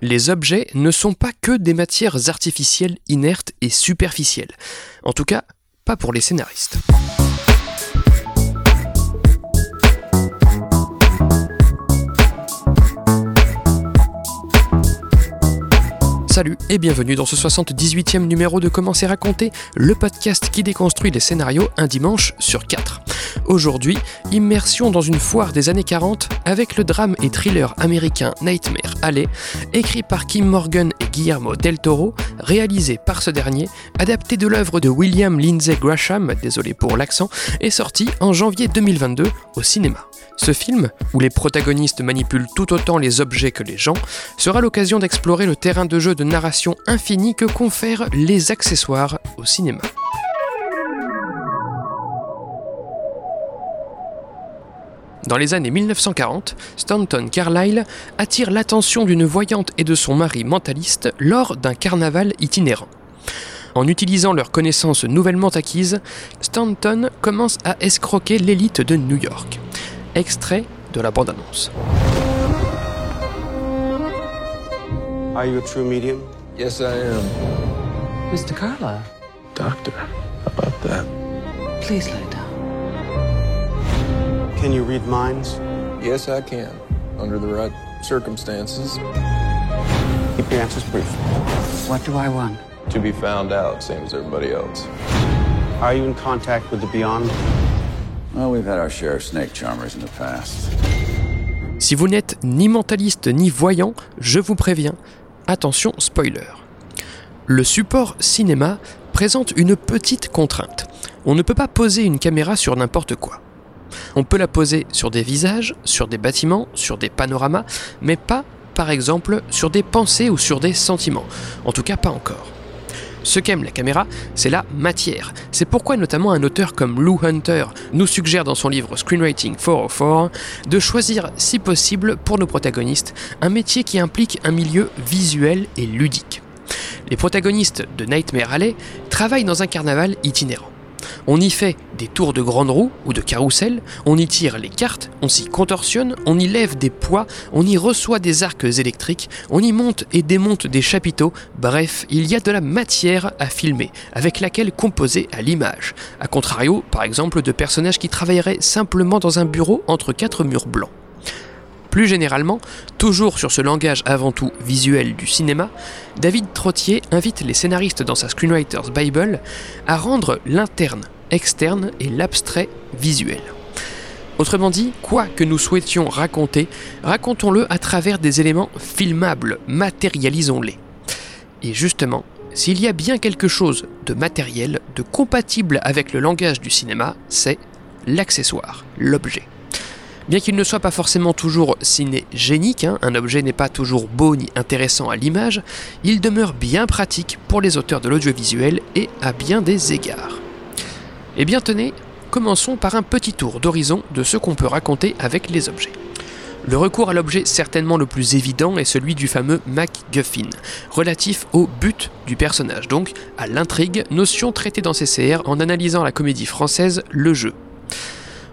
les objets ne sont pas que des matières artificielles inertes et superficielles. En tout cas, pas pour les scénaristes. Salut et bienvenue dans ce 78e numéro de Comment c'est raconté, le podcast qui déconstruit les scénarios un dimanche sur quatre. Aujourd'hui, immersion dans une foire des années 40 avec le drame et thriller américain Nightmare Alley, écrit par Kim Morgan et Guillermo del Toro, réalisé par ce dernier, adapté de l'œuvre de William Lindsay Gresham, désolé pour l'accent, est sorti en janvier 2022 au cinéma. Ce film, où les protagonistes manipulent tout autant les objets que les gens, sera l'occasion d'explorer le terrain de jeu de narration infini que confèrent les accessoires au cinéma. Dans les années 1940, Stanton Carlyle attire l'attention d'une voyante et de son mari mentaliste lors d'un carnaval itinérant. En utilisant leurs connaissances nouvellement acquises, Stanton commence à escroquer l'élite de New York. Extrait de la bande-annonce. Are you a true medium? Yes, I am. Mr. Carlyle, Doctor, how about that? please lay down. Can you read minds? Yes, I can. Under the right circumstances. Keep your answers brief. What do I want? To be found out, same as everybody else. Are you in contact with the beyond? Well, we've had our share of snake charmers in the past. Si vous n'êtes ni mentaliste ni voyant, je vous préviens, attention spoiler. Le support cinéma présente une petite contrainte. On ne peut pas poser une caméra sur n'importe quoi. On peut la poser sur des visages, sur des bâtiments, sur des panoramas, mais pas, par exemple, sur des pensées ou sur des sentiments. En tout cas, pas encore. Ce qu'aime la caméra, c'est la matière. C'est pourquoi notamment un auteur comme Lou Hunter nous suggère dans son livre Screenwriting 404 de choisir, si possible, pour nos protagonistes, un métier qui implique un milieu visuel et ludique. Les protagonistes de Nightmare Alley travaillent dans un carnaval itinérant. On y fait des tours de grande roue ou de carrousel, on y tire les cartes, on s'y contorsionne, on y lève des poids, on y reçoit des arcs électriques, on y monte et démonte des chapiteaux, bref, il y a de la matière à filmer, avec laquelle composer à l'image. A contrario, par exemple, de personnages qui travailleraient simplement dans un bureau entre quatre murs blancs. Plus généralement, toujours sur ce langage avant tout visuel du cinéma, David Trottier invite les scénaristes dans sa Screenwriter's Bible à rendre l'interne externe et l'abstrait visuel. Autrement dit, quoi que nous souhaitions raconter, racontons-le à travers des éléments filmables, matérialisons-les. Et justement, s'il y a bien quelque chose de matériel, de compatible avec le langage du cinéma, c'est l'accessoire, l'objet. Bien qu'il ne soit pas forcément toujours cinégénique, hein, un objet n'est pas toujours beau ni intéressant à l'image, il demeure bien pratique pour les auteurs de l'audiovisuel et à bien des égards. Eh bien tenez, commençons par un petit tour d'horizon de ce qu'on peut raconter avec les objets. Le recours à l'objet certainement le plus évident est celui du fameux MacGuffin, relatif au but du personnage, donc à l'intrigue, notion traitée dans CCR en analysant la comédie française Le Jeu.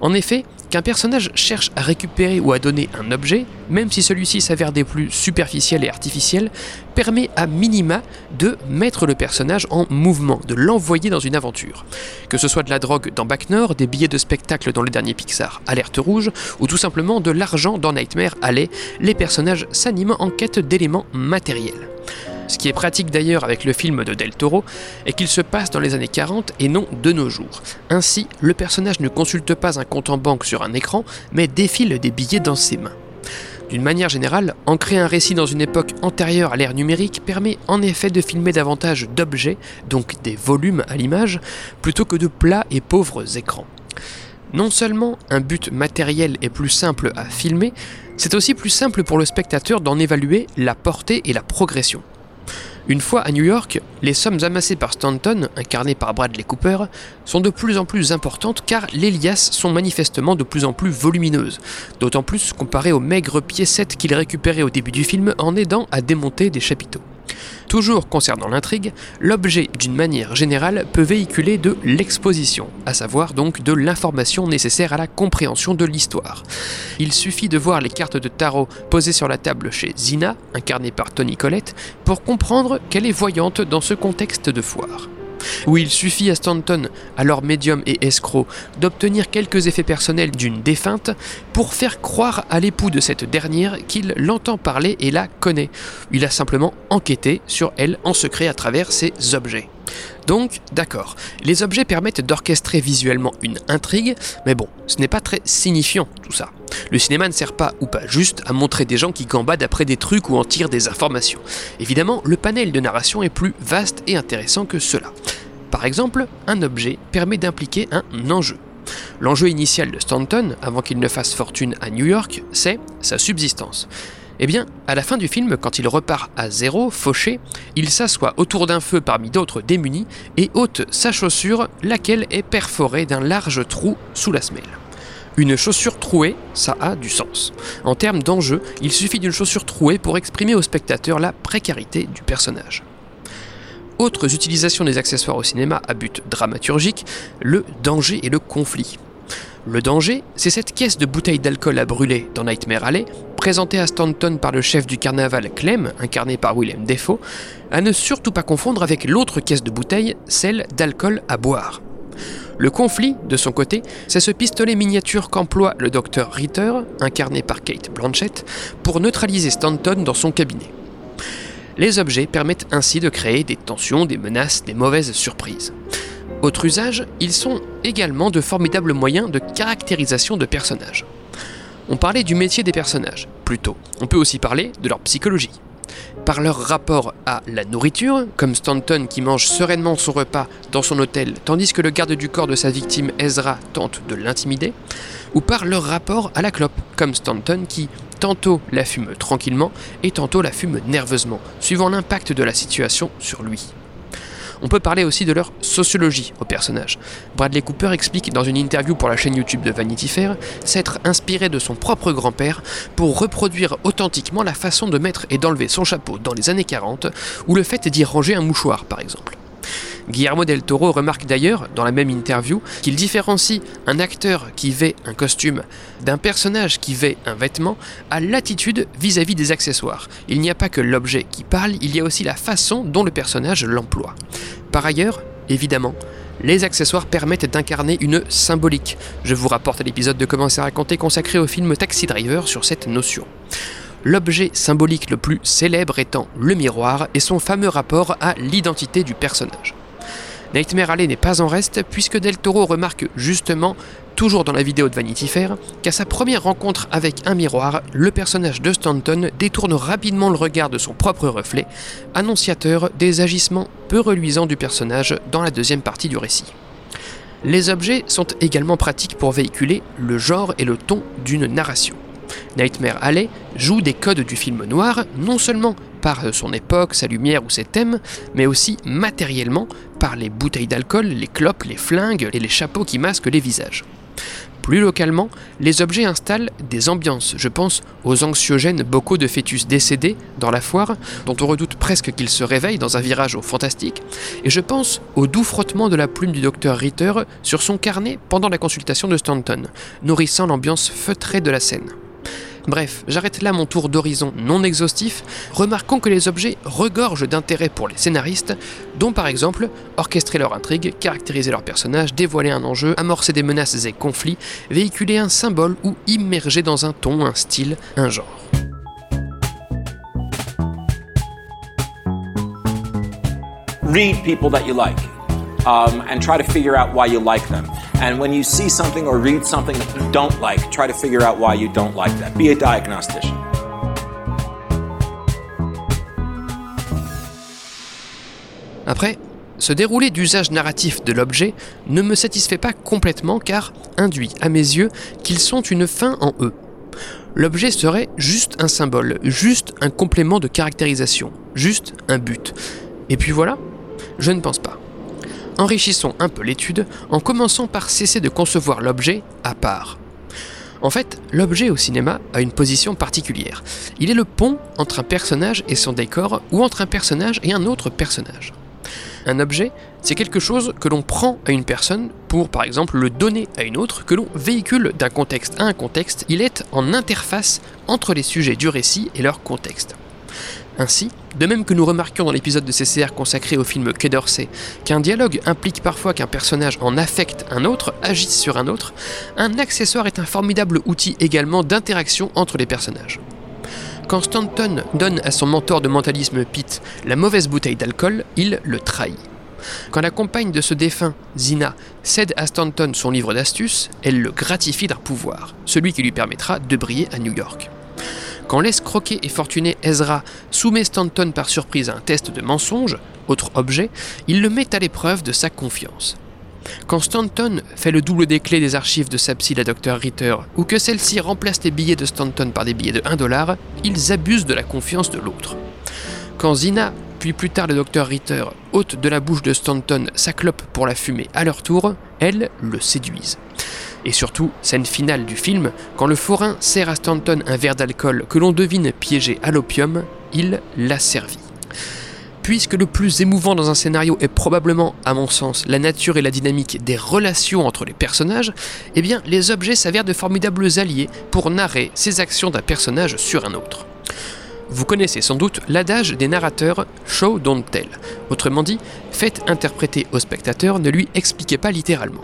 En effet, qu'un personnage cherche à récupérer ou à donner un objet, même si celui-ci s'avère des plus superficiels et artificiels, permet à minima de mettre le personnage en mouvement, de l'envoyer dans une aventure. Que ce soit de la drogue dans Back Nord, des billets de spectacle dans le dernier Pixar Alerte Rouge, ou tout simplement de l'argent dans Nightmare Alley, les personnages s'animent en quête d'éléments matériels. Ce qui est pratique d'ailleurs avec le film de Del Toro est qu'il se passe dans les années 40 et non de nos jours. Ainsi, le personnage ne consulte pas un compte en banque sur un écran, mais défile des billets dans ses mains. D'une manière générale, ancrer un récit dans une époque antérieure à l'ère numérique permet en effet de filmer davantage d'objets, donc des volumes à l'image, plutôt que de plats et pauvres écrans. Non seulement un but matériel est plus simple à filmer, c'est aussi plus simple pour le spectateur d'en évaluer la portée et la progression. Une fois à New York, les sommes amassées par Stanton, incarné par Bradley Cooper, sont de plus en plus importantes car les liasses sont manifestement de plus en plus volumineuses, d'autant plus comparé aux maigres piécettes qu'il récupérait au début du film en aidant à démonter des chapiteaux. Toujours concernant l'intrigue, l'objet, d'une manière générale, peut véhiculer de l'exposition, à savoir donc de l'information nécessaire à la compréhension de l'histoire. Il suffit de voir les cartes de tarot posées sur la table chez Zina, incarnée par Tony Collette, pour comprendre qu'elle est voyante dans ce contexte de foire où il suffit à Stanton, alors médium et escroc, d'obtenir quelques effets personnels d'une défunte pour faire croire à l'époux de cette dernière qu'il l'entend parler et la connaît. Il a simplement enquêté sur elle en secret à travers ses objets. Donc, d'accord, les objets permettent d'orchestrer visuellement une intrigue, mais bon, ce n'est pas très signifiant tout ça. Le cinéma ne sert pas, ou pas juste, à montrer des gens qui gambadent après des trucs ou en tirent des informations. Évidemment, le panel de narration est plus vaste et intéressant que cela. Par exemple, un objet permet d'impliquer un enjeu. L'enjeu initial de Stanton, avant qu'il ne fasse fortune à New York, c'est sa subsistance. Eh bien, à la fin du film, quand il repart à zéro, fauché, il s'assoit autour d'un feu parmi d'autres démunis et ôte sa chaussure, laquelle est perforée d'un large trou sous la semelle. Une chaussure trouée, ça a du sens. En termes d'enjeu, il suffit d'une chaussure trouée pour exprimer au spectateur la précarité du personnage. Autres utilisations des accessoires au cinéma à but dramaturgique, le danger et le conflit. Le danger, c'est cette caisse de bouteilles d'alcool à brûler dans Nightmare Alley, présentée à Stanton par le chef du carnaval Clem, incarné par Willem Defoe, à ne surtout pas confondre avec l'autre caisse de bouteilles, celle d'alcool à boire. Le conflit, de son côté, c'est ce pistolet miniature qu'emploie le docteur Ritter, incarné par Kate Blanchett, pour neutraliser Stanton dans son cabinet. Les objets permettent ainsi de créer des tensions, des menaces, des mauvaises surprises. Autre usage, ils sont également de formidables moyens de caractérisation de personnages. On parlait du métier des personnages, plutôt. On peut aussi parler de leur psychologie. Par leur rapport à la nourriture, comme Stanton qui mange sereinement son repas dans son hôtel tandis que le garde du corps de sa victime Ezra tente de l'intimider, ou par leur rapport à la clope, comme Stanton qui tantôt la fume tranquillement et tantôt la fume nerveusement, suivant l'impact de la situation sur lui. On peut parler aussi de leur sociologie aux personnages. Bradley Cooper explique dans une interview pour la chaîne YouTube de Vanity Fair s'être inspiré de son propre grand-père pour reproduire authentiquement la façon de mettre et d'enlever son chapeau dans les années 40 ou le fait d'y ranger un mouchoir par exemple. Guillermo del Toro remarque d'ailleurs, dans la même interview, qu'il différencie un acteur qui vêt un costume d'un personnage qui vêt un vêtement à l'attitude vis-à-vis des accessoires. Il n'y a pas que l'objet qui parle, il y a aussi la façon dont le personnage l'emploie. Par ailleurs, évidemment, les accessoires permettent d'incarner une symbolique. Je vous rapporte l'épisode de Comment c'est raconté consacré au film Taxi Driver sur cette notion. L'objet symbolique le plus célèbre étant le miroir et son fameux rapport à l'identité du personnage. Nightmare Alley n'est pas en reste puisque Del Toro remarque justement, toujours dans la vidéo de Vanity Fair, qu'à sa première rencontre avec un miroir, le personnage de Stanton détourne rapidement le regard de son propre reflet, annonciateur des agissements peu reluisants du personnage dans la deuxième partie du récit. Les objets sont également pratiques pour véhiculer le genre et le ton d'une narration. Nightmare Alley joue des codes du film noir, non seulement par son époque, sa lumière ou ses thèmes, mais aussi matériellement par les bouteilles d'alcool, les clopes, les flingues et les chapeaux qui masquent les visages. Plus localement, les objets installent des ambiances. Je pense aux anxiogènes bocaux de fœtus décédés dans la foire, dont on redoute presque qu'ils se réveillent dans un virage au fantastique. Et je pense au doux frottement de la plume du docteur Ritter sur son carnet pendant la consultation de Stanton, nourrissant l'ambiance feutrée de la scène. Bref, j'arrête là mon tour d'horizon non exhaustif, remarquons que les objets regorgent d'intérêt pour les scénaristes, dont par exemple orchestrer leur intrigue, caractériser leurs personnages, dévoiler un enjeu, amorcer des menaces et conflits, véhiculer un symbole ou immerger dans un ton, un style, un genre. read people that you like um, and try to figure out why you like them. And when you see something or read something that you don't like, try to figure out why you don't like that. Be a diagnostician. Après, ce déroulé d'usage narratif de l'objet ne me satisfait pas complètement car induit à mes yeux qu'ils sont une fin en eux. L'objet serait juste un symbole, juste un complément de caractérisation, juste un but. Et puis voilà Je ne pense pas. Enrichissons un peu l'étude en commençant par cesser de concevoir l'objet à part. En fait, l'objet au cinéma a une position particulière. Il est le pont entre un personnage et son décor ou entre un personnage et un autre personnage. Un objet, c'est quelque chose que l'on prend à une personne pour, par exemple, le donner à une autre, que l'on véhicule d'un contexte à un contexte. Il est en interface entre les sujets du récit et leur contexte. Ainsi, de même que nous remarquions dans l'épisode de CCR consacré au film Quai qu'un dialogue implique parfois qu'un personnage en affecte un autre, agisse sur un autre, un accessoire est un formidable outil également d'interaction entre les personnages. Quand Stanton donne à son mentor de mentalisme Pete la mauvaise bouteille d'alcool, il le trahit. Quand la compagne de ce défunt, Zina, cède à Stanton son livre d'astuces, elle le gratifie d'un pouvoir, celui qui lui permettra de briller à New York. Quand l'escroqué et fortuné Ezra soumet Stanton par surprise à un test de mensonge, autre objet, il le met à l'épreuve de sa confiance. Quand Stanton fait le double des clés des archives de sa psy, la Dr Ritter, ou que celle-ci remplace les billets de Stanton par des billets de 1 dollar, ils abusent de la confiance de l'autre. Quand Zina, puis plus tard le Dr Ritter, ôte de la bouche de Stanton sa clope pour la fumer à leur tour, elles le séduisent. Et surtout, scène finale du film, quand le forain sert à Stanton un verre d'alcool que l'on devine piégé à l'opium, il l'a servi. Puisque le plus émouvant dans un scénario est probablement, à mon sens, la nature et la dynamique des relations entre les personnages, eh bien les objets s'avèrent de formidables alliés pour narrer ces actions d'un personnage sur un autre. Vous connaissez sans doute l'adage des narrateurs show don't tell. Autrement dit, faites interpréter au spectateur, ne lui expliquez pas littéralement.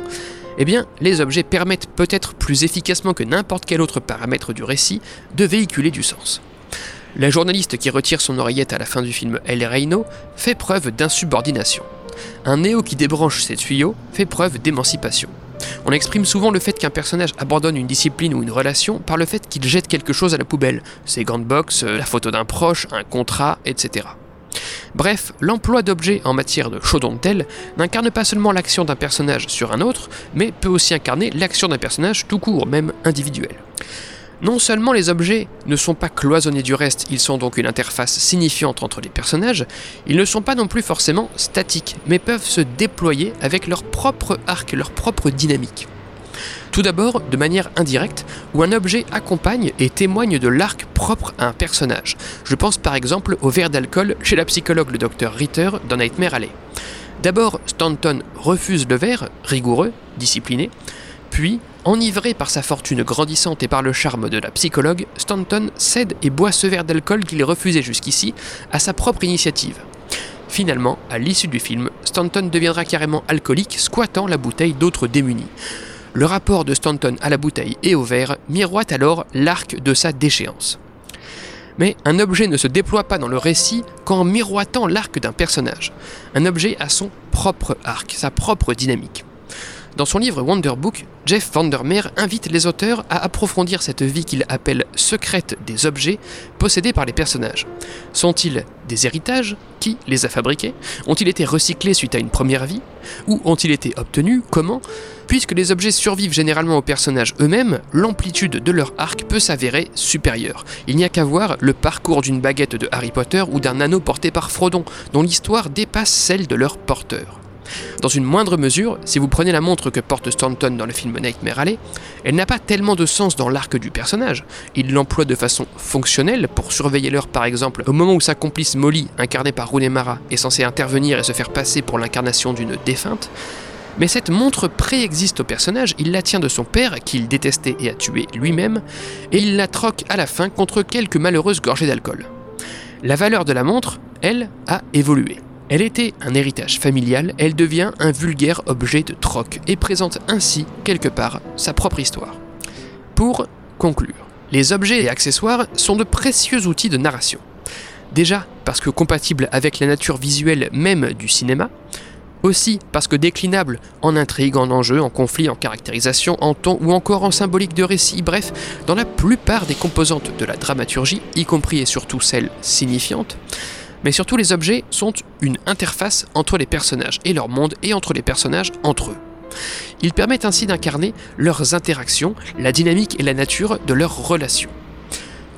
Eh bien, les objets permettent peut-être plus efficacement que n'importe quel autre paramètre du récit de véhiculer du sens. La journaliste qui retire son oreillette à la fin du film et Reino fait preuve d'insubordination. Un néo qui débranche ses tuyaux fait preuve d'émancipation. On exprime souvent le fait qu'un personnage abandonne une discipline ou une relation par le fait qu'il jette quelque chose à la poubelle, ses gants de boxe, la photo d'un proche, un contrat, etc. Bref, l'emploi d'objets en matière de chaudontel n'incarne pas seulement l'action d'un personnage sur un autre, mais peut aussi incarner l'action d'un personnage tout court, même individuel. Non seulement les objets ne sont pas cloisonnés du reste, ils sont donc une interface signifiante entre les personnages, ils ne sont pas non plus forcément statiques, mais peuvent se déployer avec leur propre arc, leur propre dynamique. Tout d'abord, de manière indirecte, où un objet accompagne et témoigne de l'arc propre à un personnage. Je pense par exemple au verre d'alcool chez la psychologue le docteur Ritter dans Nightmare Alley. D'abord, Stanton refuse le verre, rigoureux, discipliné, puis, enivré par sa fortune grandissante et par le charme de la psychologue, Stanton cède et boit ce verre d'alcool qu'il refusait jusqu'ici à sa propre initiative. Finalement, à l'issue du film, Stanton deviendra carrément alcoolique, squattant la bouteille d'autres démunis. Le rapport de Stanton à la bouteille et au verre miroite alors l'arc de sa déchéance. Mais un objet ne se déploie pas dans le récit qu'en miroitant l'arc d'un personnage. Un objet a son propre arc, sa propre dynamique. Dans son livre Wonder Book, Jeff Vandermeer invite les auteurs à approfondir cette vie qu'il appelle secrète des objets possédés par les personnages. Sont-ils des héritages Qui les a fabriqués Ont-ils été recyclés suite à une première vie Ou ont-ils été obtenus Comment Puisque les objets survivent généralement aux personnages eux-mêmes, l'amplitude de leur arc peut s'avérer supérieure. Il n'y a qu'à voir le parcours d'une baguette de Harry Potter ou d'un anneau porté par Frodon, dont l'histoire dépasse celle de leur porteur. Dans une moindre mesure, si vous prenez la montre que porte Stanton dans le film Nightmare Alley, elle n'a pas tellement de sens dans l'arc du personnage. Il l'emploie de façon fonctionnelle pour surveiller l'heure par exemple au moment où sa complice Molly, incarnée par Rooney Mara, est censée intervenir et se faire passer pour l'incarnation d'une défunte. Mais cette montre préexiste au personnage, il la tient de son père, qu'il détestait et a tué lui-même, et il la troque à la fin contre quelques malheureuses gorgées d'alcool. La valeur de la montre, elle, a évolué. Elle était un héritage familial, elle devient un vulgaire objet de troc et présente ainsi, quelque part, sa propre histoire. Pour conclure, les objets et accessoires sont de précieux outils de narration. Déjà parce que compatibles avec la nature visuelle même du cinéma, aussi parce que déclinables en intrigue, en enjeu, en conflit, en caractérisation, en ton ou encore en symbolique de récit, bref, dans la plupart des composantes de la dramaturgie, y compris et surtout celles signifiantes, mais surtout les objets sont une interface entre les personnages et leur monde et entre les personnages entre eux. Ils permettent ainsi d'incarner leurs interactions, la dynamique et la nature de leurs relations.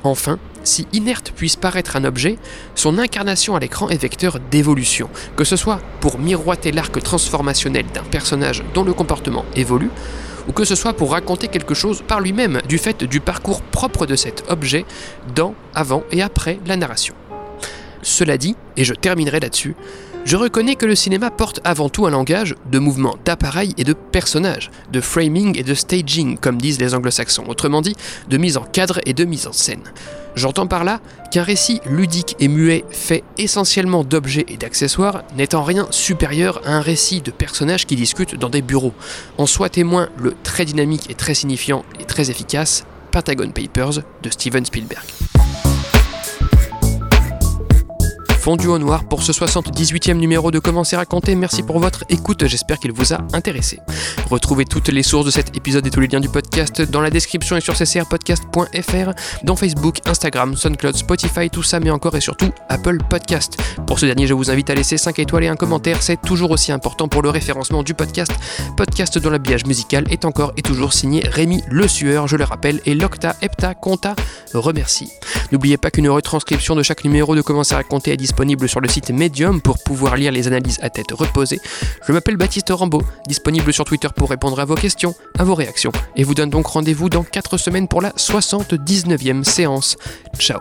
Enfin, si inerte puisse paraître un objet, son incarnation à l'écran est vecteur d'évolution, que ce soit pour miroiter l'arc transformationnel d'un personnage dont le comportement évolue, ou que ce soit pour raconter quelque chose par lui-même, du fait du parcours propre de cet objet dans, avant et après la narration. Cela dit, et je terminerai là-dessus, je reconnais que le cinéma porte avant tout un langage de mouvement d'appareil et de personnages, de framing et de staging, comme disent les anglo-saxons, autrement dit, de mise en cadre et de mise en scène. J'entends par là qu'un récit ludique et muet fait essentiellement d'objets et d'accessoires n'est en rien supérieur à un récit de personnages qui discutent dans des bureaux. En soit témoin le très dynamique et très signifiant et très efficace Pentagon Papers de Steven Spielberg. Fondu au noir pour ce 78e numéro de Commencer à compter. Merci pour votre écoute, j'espère qu'il vous a intéressé. Retrouvez toutes les sources de cet épisode et tous les liens du podcast dans la description et sur ccrpodcast.fr, dans Facebook, Instagram, SoundCloud, Spotify, tout ça, mais encore et surtout Apple Podcast. Pour ce dernier, je vous invite à laisser 5 étoiles et un commentaire, c'est toujours aussi important pour le référencement du podcast. Podcast dont l'habillage musical est encore et toujours signé Rémi Le Sueur, je le rappelle, et Locta Epta Conta remercie. N'oubliez pas qu'une retranscription de chaque numéro de Commencer à compter est disponible sur le site Medium pour pouvoir lire les analyses à tête reposée. Je m'appelle Baptiste Rambaud, disponible sur Twitter pour répondre à vos questions, à vos réactions, et vous donne donc rendez-vous dans 4 semaines pour la 79e séance. Ciao